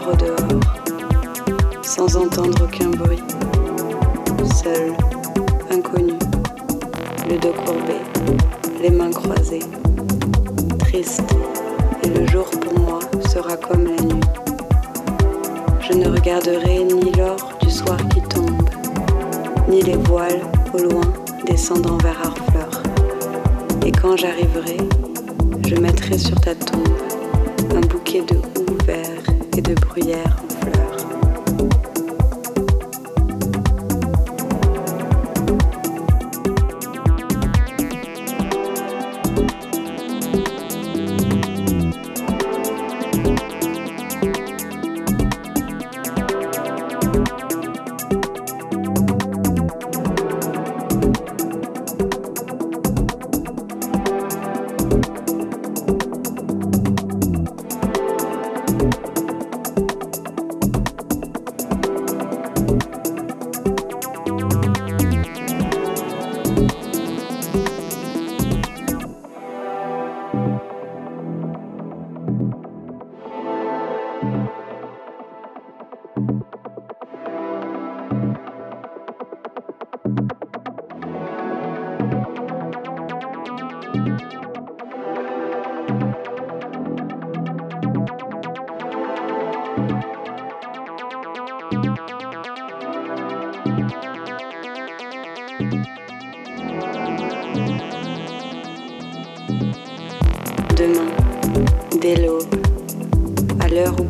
Salvador.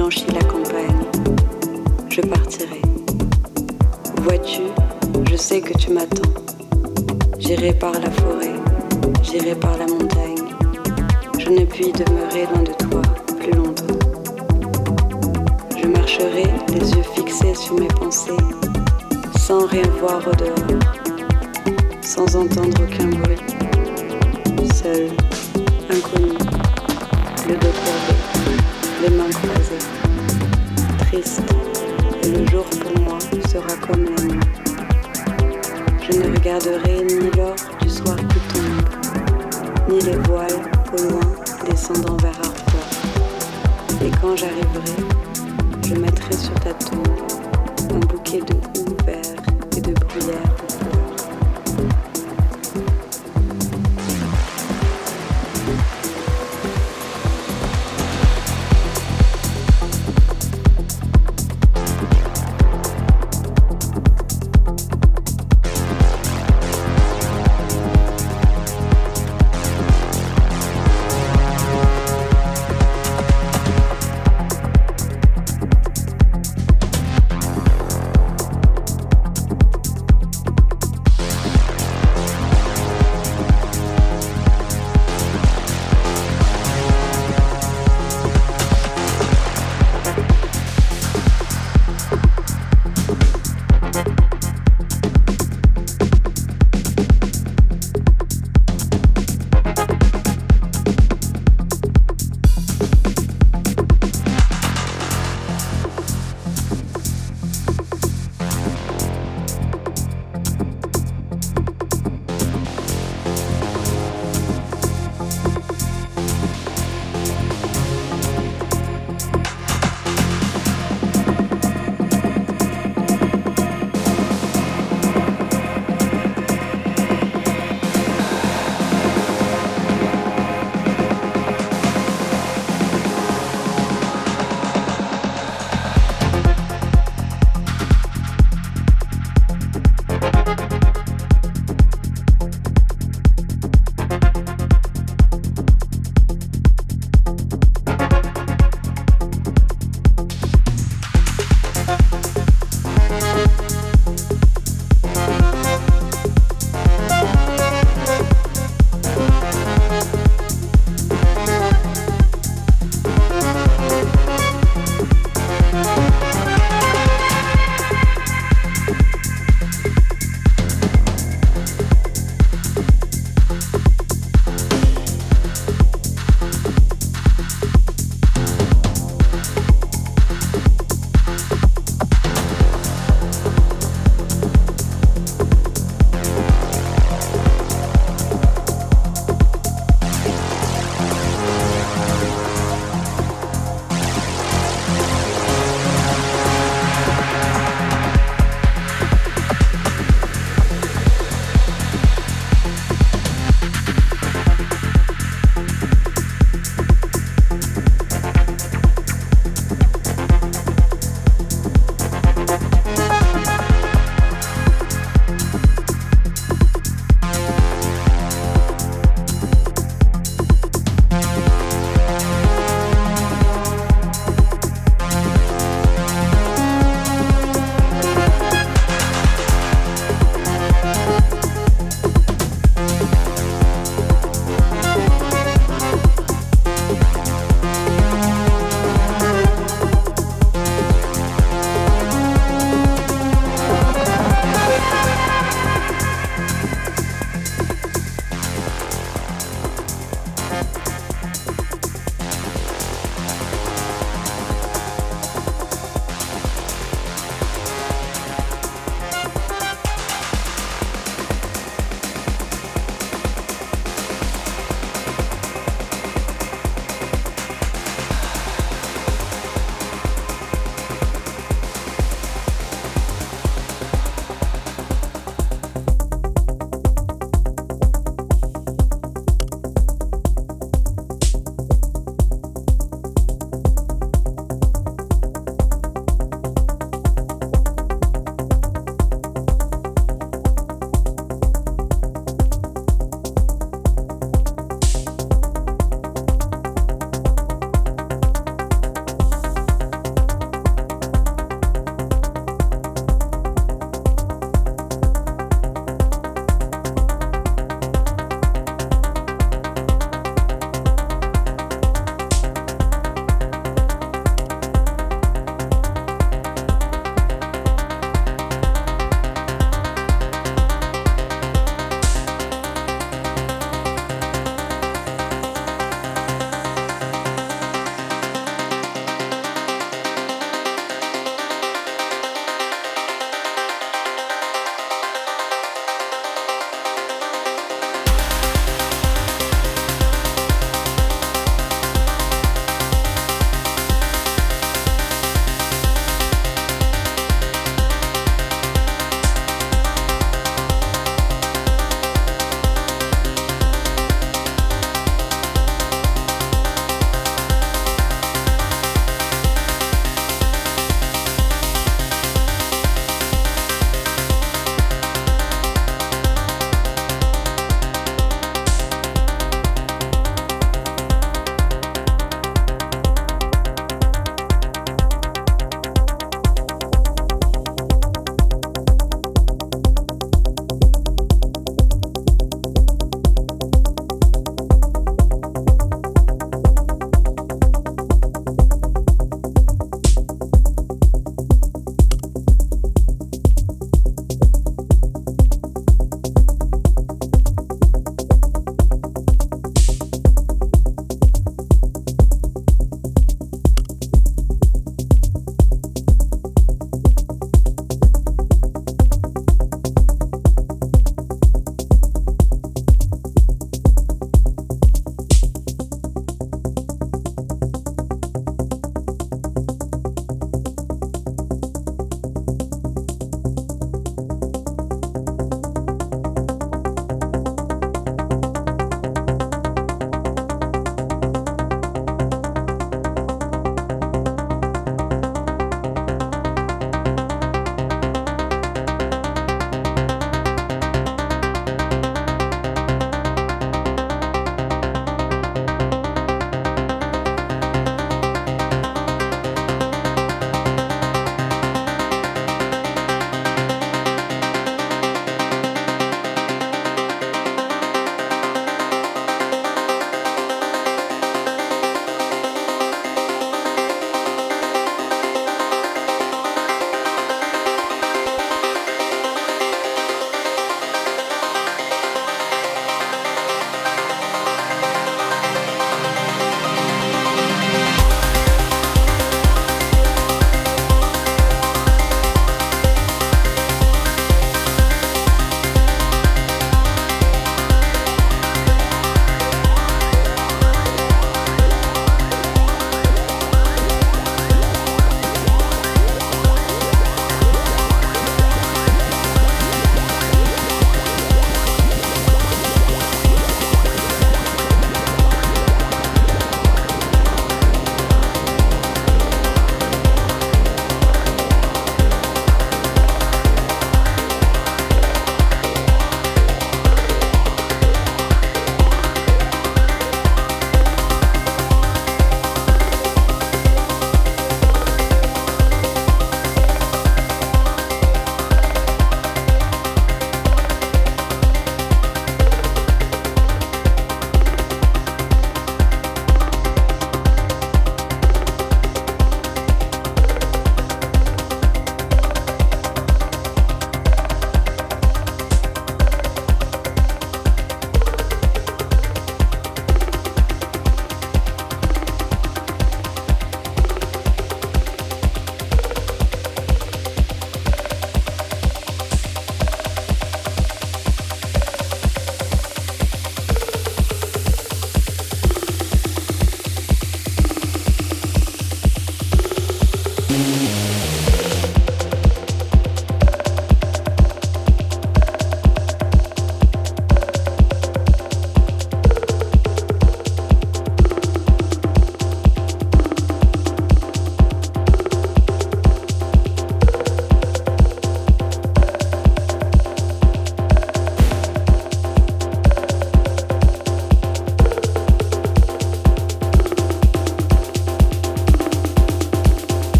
Blanchit la campagne, je partirai. Vois-tu, je sais que tu m'attends. J'irai par la forêt, j'irai par la montagne. Je ne puis demeurer loin de toi plus longtemps. Je marcherai les yeux fixés sur mes pensées, sans rien voir au dehors, sans entendre aucun bruit. Seul, inconnu, le courbé, les mains croisées, triste, et le jour pour moi sera comme la nuit. Je ne regarderai ni l'or du soir qui tombe, ni les voiles au loin descendant vers Arthur. Et quand j'arriverai, je mettrai sur ta tombe un bouquet de houx vert et de bruyère